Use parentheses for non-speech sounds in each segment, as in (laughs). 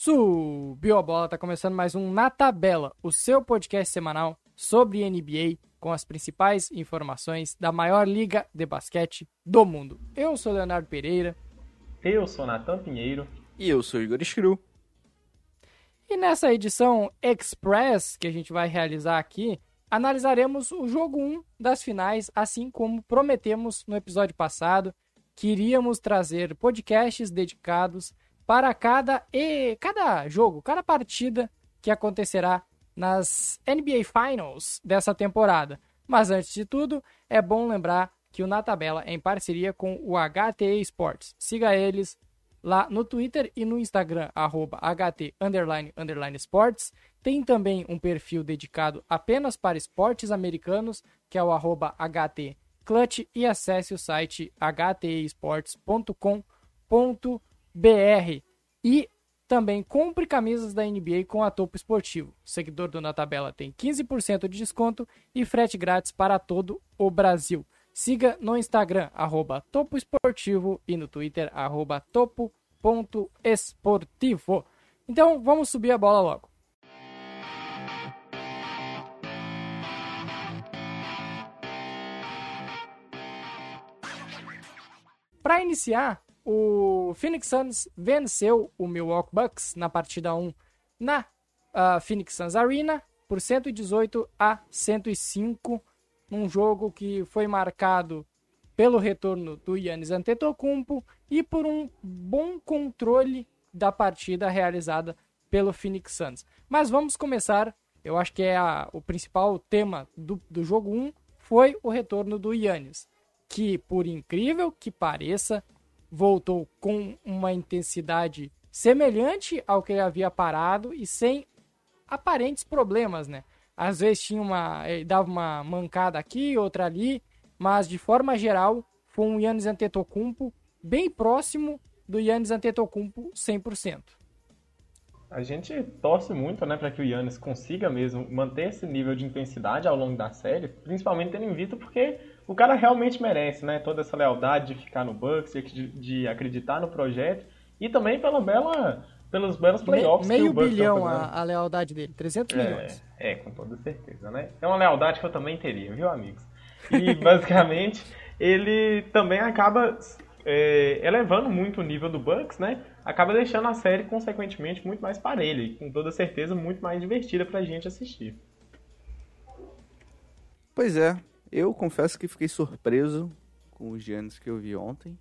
Subiu a bola, tá começando mais um Na Tabela, o seu podcast semanal sobre NBA com as principais informações da maior liga de basquete do mundo. Eu sou Leonardo Pereira. Eu sou Natan Pinheiro. E eu sou Igor Screw. E nessa edição Express que a gente vai realizar aqui, analisaremos o jogo 1 das finais, assim como prometemos no episódio passado, que iríamos trazer podcasts dedicados para cada e cada jogo, cada partida que acontecerá nas NBA Finals dessa temporada. Mas antes de tudo, é bom lembrar que o Na Tabela é em parceria com o HTE Sports. Siga eles lá no Twitter e no Instagram, arroba HT underline, underline. Tem também um perfil dedicado apenas para esportes americanos, que é o arroba HT Clutch, e acesse o site htesports.com.br BR. E também compre camisas da NBA com a Topo Esportivo. O seguidor do Na Tabela tem 15% de desconto e frete grátis para todo o Brasil. Siga no Instagram, arroba Topo Esportivo e no Twitter, arroba topo.esportivo. Então, vamos subir a bola logo. Para iniciar, o Phoenix Suns venceu o Milwaukee Bucks na partida 1 na uh, Phoenix Suns Arena por 118 a 105, num jogo que foi marcado pelo retorno do Yannis Antetokounmpo e por um bom controle da partida realizada pelo Phoenix Suns. Mas vamos começar, eu acho que é a, o principal tema do, do jogo 1 foi o retorno do Yannis, que por incrível que pareça, voltou com uma intensidade semelhante ao que ele havia parado e sem aparentes problemas, né? Às vezes tinha uma, dava uma mancada aqui, outra ali, mas de forma geral foi um Yannis Antetokounmpo bem próximo do Yannis Antetokounmpo 100%. A gente torce muito, né, para que o Yannis consiga mesmo manter esse nível de intensidade ao longo da série, principalmente tendo em vista porque o cara realmente merece, né? Toda essa lealdade de ficar no Bucks, de, de acreditar no projeto e também pela bela, pelos belos playoffs. Me, meio que o bilhão a, a, lealdade dele, 300 é, milhões. É, com toda certeza, né? É uma lealdade que eu também teria, viu, amigos? E (laughs) basicamente ele também acaba é, elevando muito o nível do Bucks, né? Acaba deixando a série, consequentemente, muito mais parelha e com toda certeza muito mais divertida pra gente assistir. Pois é, eu confesso que fiquei surpreso com os Giannis que eu vi ontem.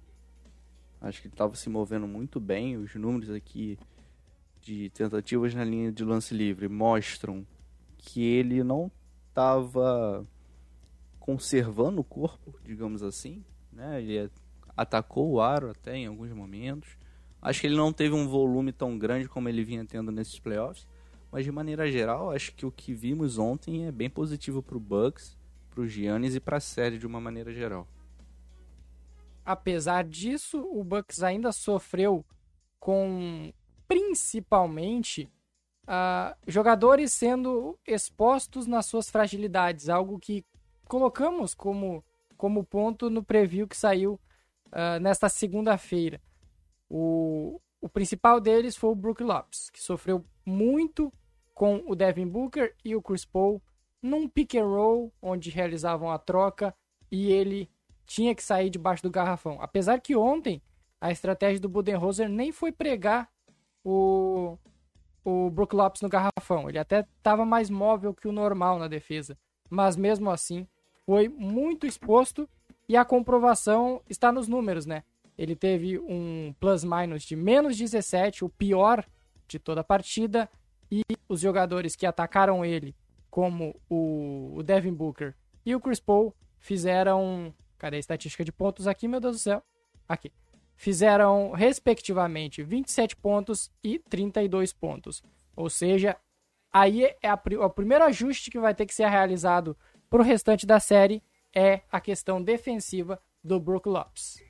Acho que ele estava se movendo muito bem. Os números aqui de tentativas na linha de lance livre mostram que ele não estava conservando o corpo, digamos assim. Né? Ele atacou o aro até em alguns momentos. Acho que ele não teve um volume tão grande como ele vinha tendo nesses playoffs. Mas de maneira geral, acho que o que vimos ontem é bem positivo para o Bucks para o Giannis e para a série de uma maneira geral. Apesar disso, o Bucks ainda sofreu com principalmente uh, jogadores sendo expostos nas suas fragilidades, algo que colocamos como, como ponto no preview que saiu uh, nesta segunda-feira. O, o principal deles foi o Brook Lopes, que sofreu muito com o Devin Booker e o Chris Paul num pick and roll onde realizavam a troca e ele tinha que sair debaixo do garrafão. Apesar que ontem a estratégia do Budenholzer nem foi pregar o, o Brook Lopes no garrafão. Ele até estava mais móvel que o normal na defesa. Mas mesmo assim, foi muito exposto e a comprovação está nos números, né? Ele teve um plus-minus de menos 17, o pior de toda a partida, e os jogadores que atacaram ele como o, o Devin Booker e o Chris Paul fizeram. Cadê a estatística de pontos aqui, meu Deus do céu? Aqui. Fizeram, respectivamente, 27 pontos e 32 pontos. Ou seja, aí é a, o primeiro ajuste que vai ter que ser realizado para o restante da série é a questão defensiva do Brook Lopes.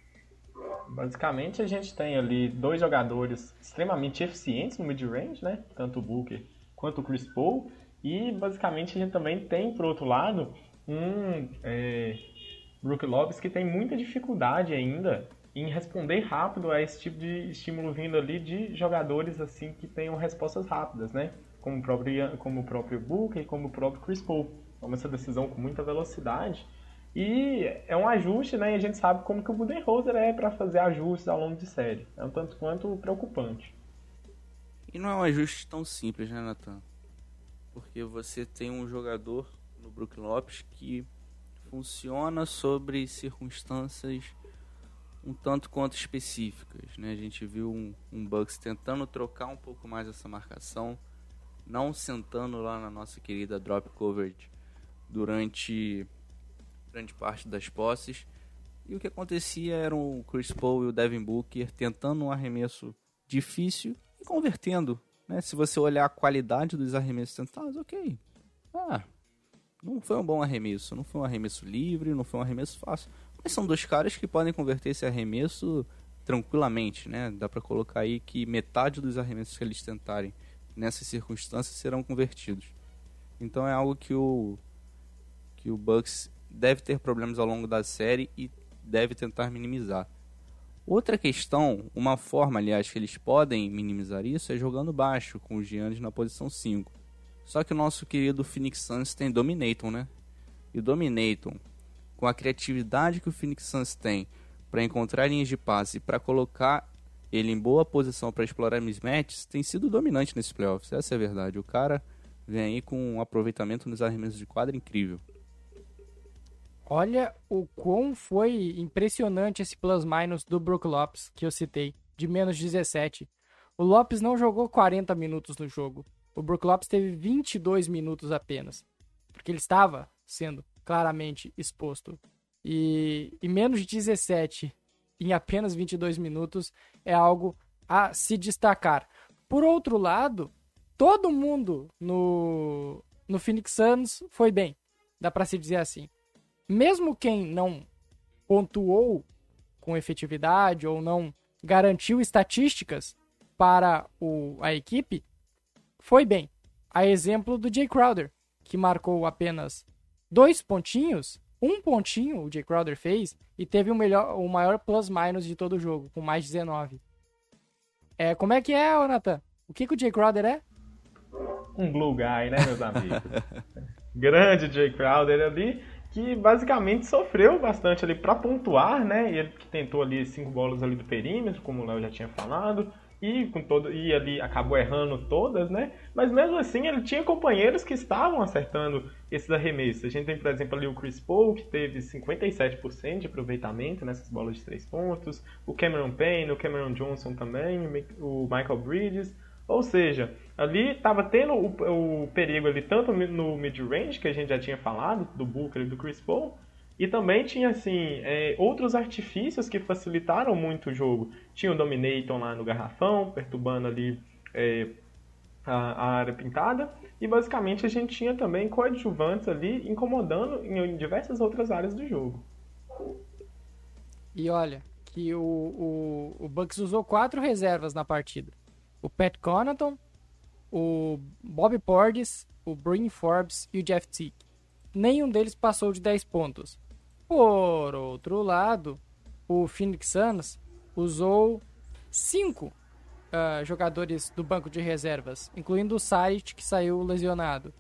Basicamente, a gente tem ali dois jogadores extremamente eficientes no mid-range, né? Tanto o Booker quanto o Chris Paul. E basicamente a gente também tem, por outro lado, um é, Brook Lopes que tem muita dificuldade ainda em responder rápido a esse tipo de estímulo vindo ali de jogadores assim que tenham respostas rápidas, né? Como o próprio, como o próprio Booker como o próprio Chris Paul. Toma essa decisão com muita velocidade. E é um ajuste, né? E a gente sabe como que o Budenholzer é para fazer ajustes ao longo de série. É um tanto quanto preocupante. E não é um ajuste tão simples, né, Nathan? Porque você tem um jogador no Brook Lopes que funciona sobre circunstâncias um tanto quanto específicas. Né? A gente viu um, um Bucks tentando trocar um pouco mais essa marcação, não sentando lá na nossa querida drop coverage durante grande parte das posses. E o que acontecia era o Chris Paul e o Devin Booker tentando um arremesso difícil e convertendo. Né? Se você olhar a qualidade dos arremessos tentados, ok. Ah, não foi um bom arremesso, não foi um arremesso livre, não foi um arremesso fácil. Mas são dois caras que podem converter esse arremesso tranquilamente, né? Dá para colocar aí que metade dos arremessos que eles tentarem nessas circunstâncias serão convertidos. Então é algo que o que o Bucks deve ter problemas ao longo da série e deve tentar minimizar. Outra questão, uma forma, aliás, que eles podem minimizar isso é jogando baixo, com os Giannis na posição 5. Só que o nosso querido Phoenix Suns tem Dominaton, né? E o Dominaton, com a criatividade que o Phoenix Suns tem para encontrar linhas de passe e para colocar ele em boa posição para explorar mismatches, tem sido dominante nesses playoffs. Essa é a verdade. O cara vem aí com um aproveitamento nos arremessos de quadra incrível. Olha o quão foi impressionante esse plus-minus do Brook Lopes que eu citei, de menos 17. O Lopes não jogou 40 minutos no jogo. O Brook Lopes teve 22 minutos apenas, porque ele estava sendo claramente exposto. E, e menos de 17 em apenas 22 minutos é algo a se destacar. Por outro lado, todo mundo no, no Phoenix Suns foi bem, dá para se dizer assim. Mesmo quem não pontuou com efetividade ou não garantiu estatísticas para o, a equipe, foi bem. A exemplo do Jay Crowder, que marcou apenas dois pontinhos, um pontinho o Jay Crowder fez e teve o, melhor, o maior plus-minus de todo o jogo, com mais 19. É, como é que é, Nathan? O que, que o Jay Crowder é? Um glue guy, né, meus amigos? (laughs) Grande Jay Crowder ali, que basicamente sofreu bastante ali para pontuar, né? Ele que tentou ali cinco bolas ali do perímetro, como o Léo já tinha falado e com todo e ali acabou errando todas, né? Mas mesmo assim ele tinha companheiros que estavam acertando esses arremessos. A gente tem, por exemplo, ali o Chris Paul, que teve 57% de aproveitamento nessas bolas de três pontos, o Cameron Payne, o Cameron Johnson também, o Michael Bridges. Ou seja, ali estava tendo o, o, perigo ali tanto no mid-range, que a gente já tinha falado, do Booker e do Chris Paul, e também tinha, assim, é, outros artifícios que facilitaram muito o jogo. Tinha o Dominator lá no garrafão, perturbando ali é, a, a, área pintada. E basicamente a gente tinha também coadjuvantes ali incomodando em diversas outras áreas do jogo. E olha, que o, o, o Bucks usou quatro reservas na partida. O Pat Connaughton, o Bob Portis, o Bryn Forbes e o Jeff Teague. Nenhum deles passou de 10 pontos. Por outro lado, o Phoenix Suns usou cinco uh, jogadores do banco de reservas, incluindo o Saric, que saiu lesionado,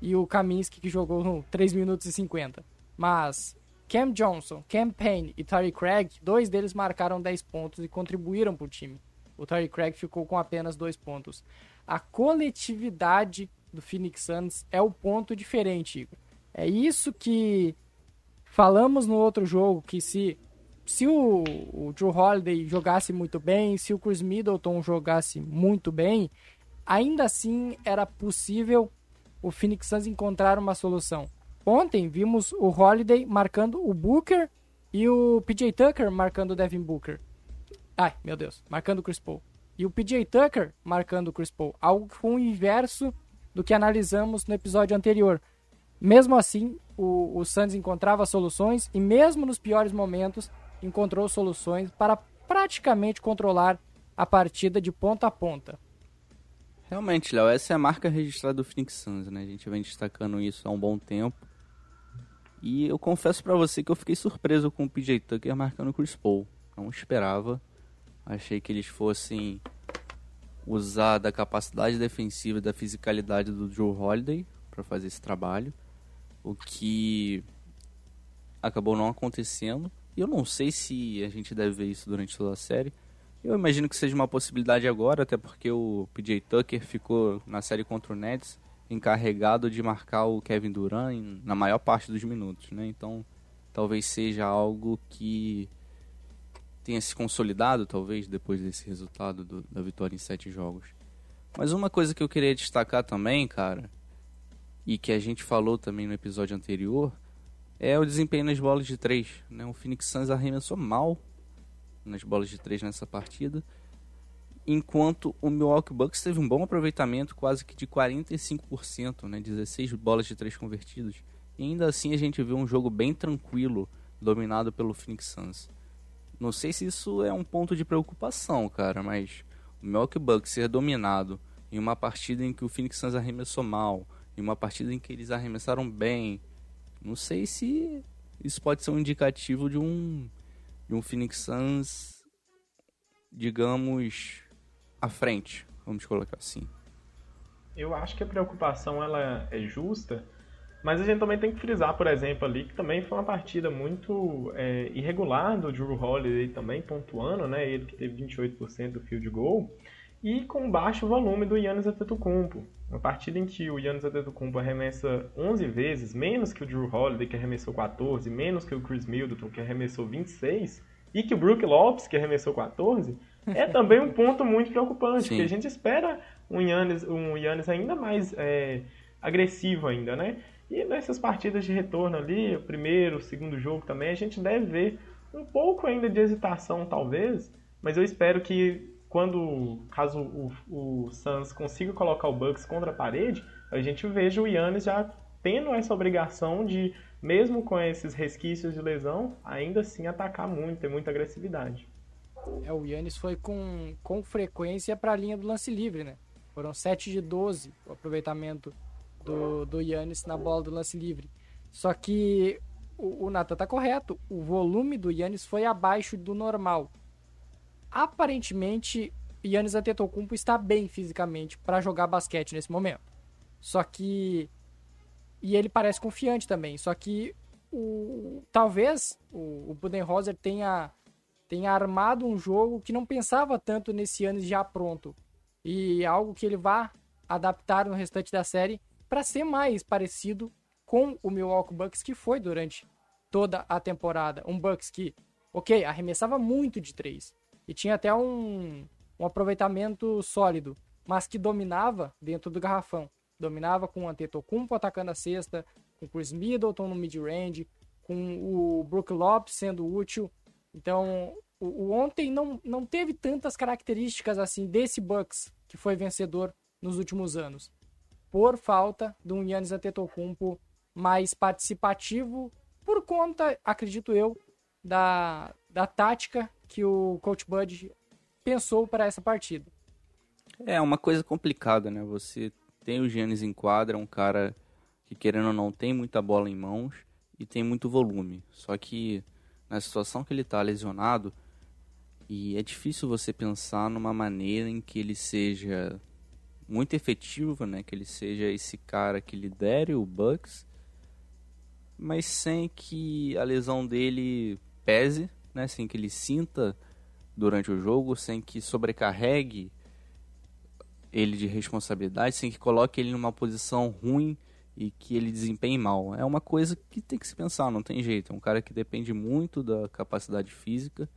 e o Kaminsky, que jogou 3 minutos e 50. Mas Cam Johnson, Cam Payne e Terry Craig, dois deles marcaram 10 pontos e contribuíram para o time. O Terry Craig ficou com apenas 2 pontos. A coletividade do Phoenix Suns é o ponto diferente, Igor. É isso que Falamos no outro jogo que se, se o, o Drew Holiday jogasse muito bem, se o Chris Middleton jogasse muito bem, ainda assim era possível o Phoenix Suns encontrar uma solução. Ontem vimos o Holiday marcando o Booker e o PJ Tucker marcando o Devin Booker. Ai, meu Deus, marcando o Chris Paul. E o PJ Tucker marcando o Chris Paul. Algo que foi o inverso do que analisamos no episódio anterior. Mesmo assim, o, o Santos encontrava soluções e mesmo nos piores momentos encontrou soluções para praticamente controlar a partida de ponta a ponta. Realmente, Léo, essa é a marca registrada do Phoenix Suns, né? A gente vem destacando isso há um bom tempo. E eu confesso para você que eu fiquei surpreso com o PJ Tucker marcando o Chris Paul. Não esperava. Achei que eles fossem usar da capacidade defensiva e da fisicalidade do Joe Holiday para fazer esse trabalho, o que acabou não acontecendo. E eu não sei se a gente deve ver isso durante toda a série. Eu imagino que seja uma possibilidade agora, até porque o PJ Tucker ficou na série contra o Nets encarregado de marcar o Kevin Durant na maior parte dos minutos, né? Então, talvez seja algo que tenha se consolidado, talvez, depois desse resultado do, da vitória em sete jogos. Mas uma coisa que eu queria destacar também, cara, e que a gente falou também no episódio anterior, é o desempenho nas bolas de três. Né? O Phoenix Suns arremessou mal nas bolas de três nessa partida, enquanto o Milwaukee Bucks teve um bom aproveitamento, quase que de 45%, né? 16 bolas de três convertidas. E ainda assim a gente viu um jogo bem tranquilo, dominado pelo Phoenix Suns. Não sei se isso é um ponto de preocupação, cara, mas o Milwaukee Bucks ser dominado em uma partida em que o Phoenix Suns arremessou mal, em uma partida em que eles arremessaram bem, não sei se isso pode ser um indicativo de um de um Phoenix Suns, digamos, à frente, vamos colocar assim. Eu acho que a preocupação ela é justa, mas a gente também tem que frisar, por exemplo, ali que também foi uma partida muito é, irregular do Drew Holiday também, pontuando, né? Ele que teve 28% do field goal. E com baixo volume do Yannis Antetokounmpo. Uma partida em que o Yannis Antetokounmpo arremessa 11 vezes, menos que o Drew Holiday, que arremessou 14, menos que o Chris Middleton, que arremessou 26, e que o Brook Lopes, que arremessou 14, é (laughs) também um ponto muito preocupante, Sim. porque a gente espera um Yannis, um Yannis ainda mais é, agressivo ainda, né? E nessas partidas de retorno ali, o primeiro, o segundo jogo também, a gente deve ver um pouco ainda de hesitação, talvez, mas eu espero que quando, caso o, o Suns consiga colocar o Bucks contra a parede, a gente veja o Yannis já tendo essa obrigação de, mesmo com esses resquícios de lesão, ainda assim atacar muito, ter muita agressividade. É, o Yannis foi com, com frequência para a linha do lance livre, né? Foram 7 de 12 o aproveitamento do, do Yannis na bola do lance livre. Só que o, o Nathan tá correto, o volume do Yannis foi abaixo do normal. Aparentemente, Yannis Antetokounmpo está bem fisicamente para jogar basquete nesse momento. Só que e ele parece confiante também. Só que o talvez o, o Budenholzer tenha tenha armado um jogo que não pensava tanto nesse Yannis já pronto e algo que ele vá adaptar no restante da série para ser mais parecido com o Milwaukee Bucks que foi durante toda a temporada. Um Bucks que, ok, arremessava muito de três e tinha até um, um aproveitamento sólido, mas que dominava dentro do garrafão. Dominava com o Antetokounmpo atacando a cesta, com o Chris Middleton no mid-range, com o Brook Lopes sendo útil. Então, o, o, ontem não, não teve tantas características assim desse Bucks que foi vencedor nos últimos anos por falta de um Yannis Antetokounmpo mais participativo, por conta, acredito eu, da, da tática que o Coach Bud pensou para essa partida. É uma coisa complicada, né? Você tem o Giannis em quadra, um cara que querendo ou não tem muita bola em mãos e tem muito volume. Só que na situação que ele está lesionado, e é difícil você pensar numa maneira em que ele seja muito efetivo, né? Que ele seja esse cara que lidere o Bucks, mas sem que a lesão dele pese, né? Sem que ele sinta durante o jogo, sem que sobrecarregue ele de responsabilidade, sem que coloque ele numa posição ruim e que ele desempenhe mal. É uma coisa que tem que se pensar, não tem jeito. É um cara que depende muito da capacidade física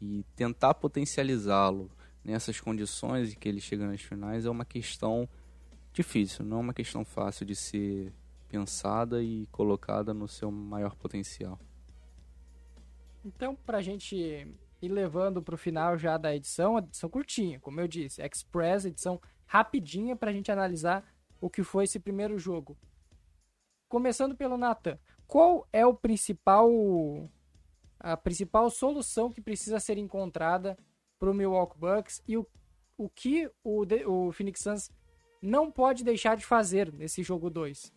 e tentar potencializá-lo nessas condições em que ele chega nas finais é uma questão difícil, não é uma questão fácil de ser pensada e colocada no seu maior potencial. Então, para a gente ir levando para o final já da edição, a edição curtinha, como eu disse, Express, edição rapidinha para a gente analisar o que foi esse primeiro jogo. Começando pelo Nathan, qual é o principal a principal solução que precisa ser encontrada para o Milwaukee Bucks e o, o que o, o Phoenix Suns não pode deixar de fazer nesse jogo 2.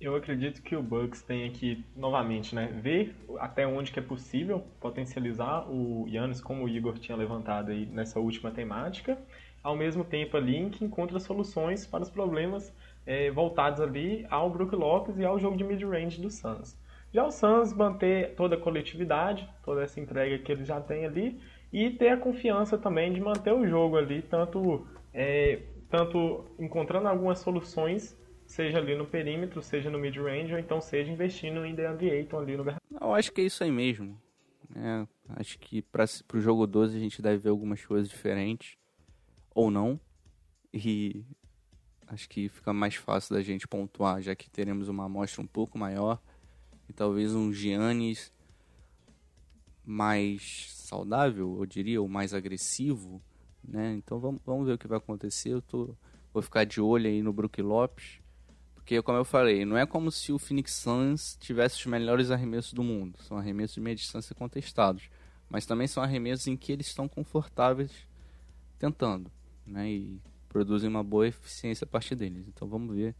Eu acredito que o Bucks tem que, novamente, né, ver até onde que é possível potencializar o Yannis, como o Igor tinha levantado aí nessa última temática, ao mesmo tempo ali que encontra soluções para os problemas é, voltados ali ao Brook Lopes e ao jogo de mid-range do Suns. Já o Suns manter toda a coletividade, toda essa entrega que ele já tem ali e ter a confiança também de manter o jogo ali, tanto, é, tanto encontrando algumas soluções, seja ali no perímetro, seja no mid-range, ou então seja investindo em DeAndre Ayton ali no Eu acho que é isso aí mesmo. É, acho que para o jogo 12 a gente deve ver algumas coisas diferentes, ou não. E acho que fica mais fácil da gente pontuar, já que teremos uma amostra um pouco maior. E talvez um Giannis mais saudável, eu diria, ou mais agressivo, né? Então vamos, vamos ver o que vai acontecer. Eu tô, vou ficar de olho aí no Brook Lopes, porque como eu falei, não é como se o Phoenix Suns tivesse os melhores arremessos do mundo. São arremessos de meia distância contestados, mas também são arremessos em que eles estão confortáveis tentando, né? E produzem uma boa eficiência a partir deles. Então vamos ver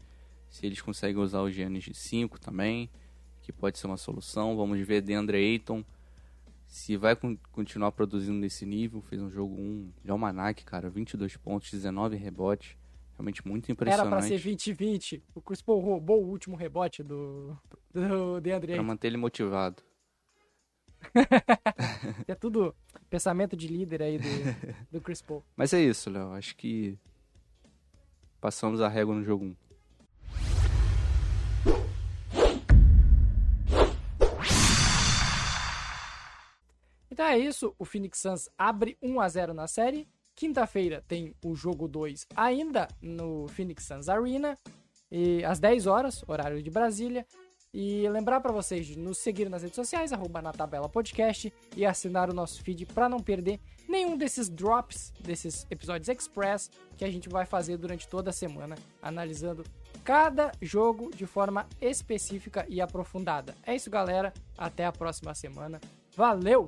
se eles conseguem usar o Giannis de 5 também, que pode ser uma solução. Vamos ver DeAndre Ayton se vai continuar produzindo nesse nível. Fez um jogo 1 de almanac, cara, 22 pontos, 19 rebotes. Realmente muito impressionante. Era pra ser 20-20. O Chris Paul roubou o último rebote do, do DeAndre Ayton. Pra manter ele motivado. (laughs) é tudo pensamento de líder aí do, do Chris Paul. (laughs) Mas é isso, Léo. Acho que passamos a régua no jogo 1. Então é isso, o Phoenix Suns abre 1 a 0 na série. Quinta-feira tem o jogo 2 ainda no Phoenix Suns Arena, e às 10 horas, horário de Brasília. E lembrar para vocês de nos seguir nas redes sociais, arroba na tabela podcast, e assinar o nosso feed para não perder nenhum desses drops, desses episódios express que a gente vai fazer durante toda a semana, analisando cada jogo de forma específica e aprofundada. É isso, galera. Até a próxima semana. Valeu!